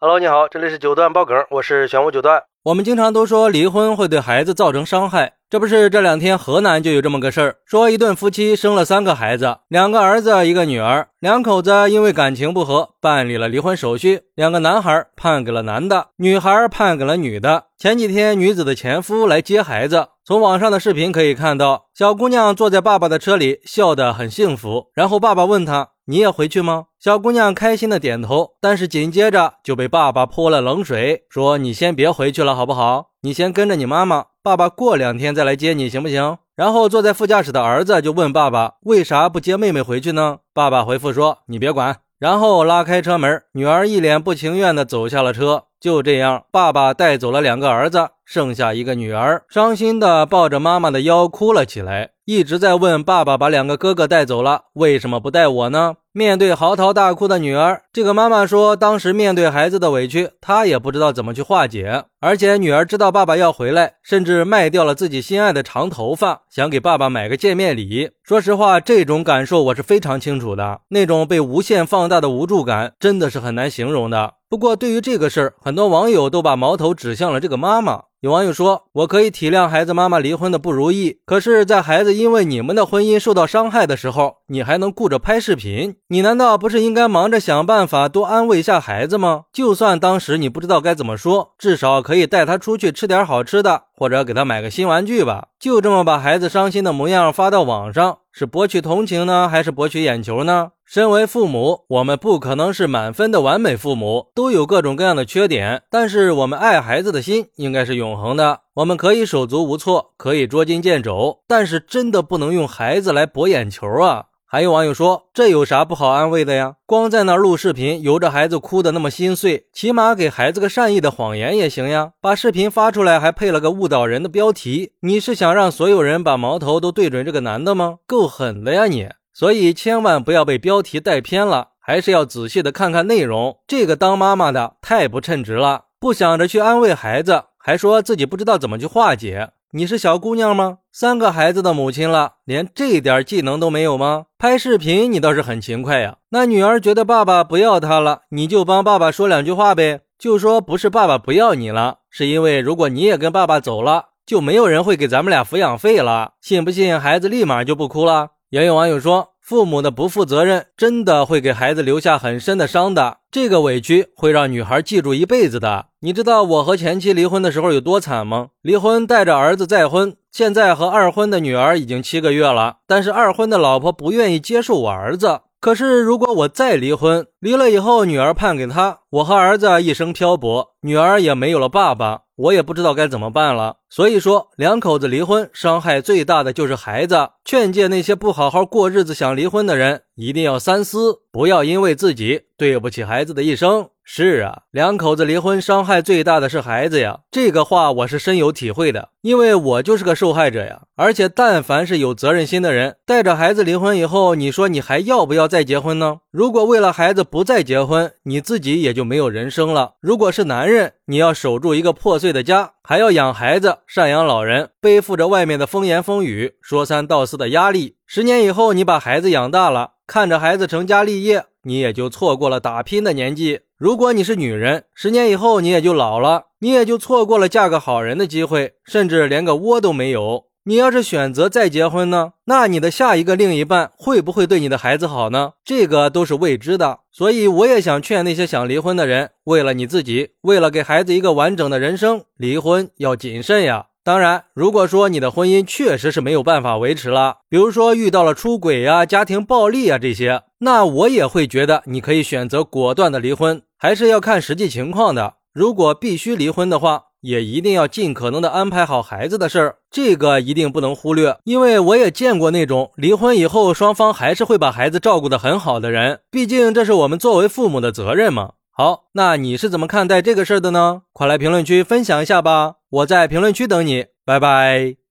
Hello，你好，这里是九段爆梗，我是玄武九段。我们经常都说离婚会对孩子造成伤害，这不是这两天河南就有这么个事儿，说一对夫妻生了三个孩子，两个儿子一个女儿，两口子因为感情不和办理了离婚手续，两个男孩判给了男的，女孩判给了女的。前几天女子的前夫来接孩子，从网上的视频可以看到，小姑娘坐在爸爸的车里，笑得很幸福，然后爸爸问她。你也回去吗？小姑娘开心的点头，但是紧接着就被爸爸泼了冷水，说：“你先别回去了，好不好？你先跟着你妈妈，爸爸过两天再来接你，行不行？”然后坐在副驾驶的儿子就问爸爸：“为啥不接妹妹回去呢？”爸爸回复说：“你别管。”然后拉开车门，女儿一脸不情愿的走下了车。就这样，爸爸带走了两个儿子，剩下一个女儿，伤心的抱着妈妈的腰哭了起来。一直在问爸爸把两个哥哥带走了，为什么不带我呢？面对嚎啕大哭的女儿，这个妈妈说，当时面对孩子的委屈，她也不知道怎么去化解。而且女儿知道爸爸要回来，甚至卖掉了自己心爱的长头发，想给爸爸买个见面礼。说实话，这种感受我是非常清楚的，那种被无限放大的无助感，真的是很难形容的。不过，对于这个事儿，很多网友都把矛头指向了这个妈妈。有网友说：“我可以体谅孩子妈妈离婚的不如意，可是，在孩子因为你们的婚姻受到伤害的时候，你还能顾着拍视频？你难道不是应该忙着想办法多安慰一下孩子吗？就算当时你不知道该怎么说，至少可以带他出去吃点好吃的，或者给他买个新玩具吧。就这么把孩子伤心的模样发到网上，是博取同情呢，还是博取眼球呢？”身为父母，我们不可能是满分的完美父母，都有各种各样的缺点。但是我们爱孩子的心应该是永恒的。我们可以手足无措，可以捉襟见肘，但是真的不能用孩子来博眼球啊！还有网友说，这有啥不好安慰的呀？光在那录视频，由着孩子哭的那么心碎，起码给孩子个善意的谎言也行呀。把视频发出来，还配了个误导人的标题，你是想让所有人把矛头都对准这个男的吗？够狠的呀你！所以千万不要被标题带偏了，还是要仔细的看看内容。这个当妈妈的太不称职了，不想着去安慰孩子，还说自己不知道怎么去化解。你是小姑娘吗？三个孩子的母亲了，连这点技能都没有吗？拍视频你倒是很勤快呀。那女儿觉得爸爸不要她了，你就帮爸爸说两句话呗，就说不是爸爸不要你了，是因为如果你也跟爸爸走了，就没有人会给咱们俩抚养费了。信不信孩子立马就不哭了？也有网友说，父母的不负责任真的会给孩子留下很深的伤的，这个委屈会让女孩记住一辈子的。你知道我和前妻离婚的时候有多惨吗？离婚带着儿子再婚，现在和二婚的女儿已经七个月了，但是二婚的老婆不愿意接受我儿子。可是如果我再离婚，离了以后女儿判给他，我和儿子一生漂泊，女儿也没有了爸爸。我也不知道该怎么办了，所以说两口子离婚，伤害最大的就是孩子。劝诫那些不好好过日子想离婚的人，一定要三思，不要因为自己对不起孩子的一生。是啊，两口子离婚，伤害最大的是孩子呀。这个话我是深有体会的，因为我就是个受害者呀。而且，但凡是有责任心的人，带着孩子离婚以后，你说你还要不要再结婚呢？如果为了孩子不再结婚，你自己也就没有人生了。如果是男人，你要守住一个破碎的家，还要养孩子、赡养老人，背负着外面的风言风语、说三道四的压力。十年以后，你把孩子养大了，看着孩子成家立业，你也就错过了打拼的年纪。如果你是女人，十年以后你也就老了，你也就错过了嫁个好人的机会，甚至连个窝都没有。你要是选择再结婚呢，那你的下一个另一半会不会对你的孩子好呢？这个都是未知的。所以我也想劝那些想离婚的人，为了你自己，为了给孩子一个完整的人生，离婚要谨慎呀。当然，如果说你的婚姻确实是没有办法维持了，比如说遇到了出轨呀、家庭暴力啊这些，那我也会觉得你可以选择果断的离婚，还是要看实际情况的。如果必须离婚的话，也一定要尽可能的安排好孩子的事儿，这个一定不能忽略。因为我也见过那种离婚以后双方还是会把孩子照顾得很好的人，毕竟这是我们作为父母的责任嘛。好，那你是怎么看待这个事儿的呢？快来评论区分享一下吧，我在评论区等你，拜拜。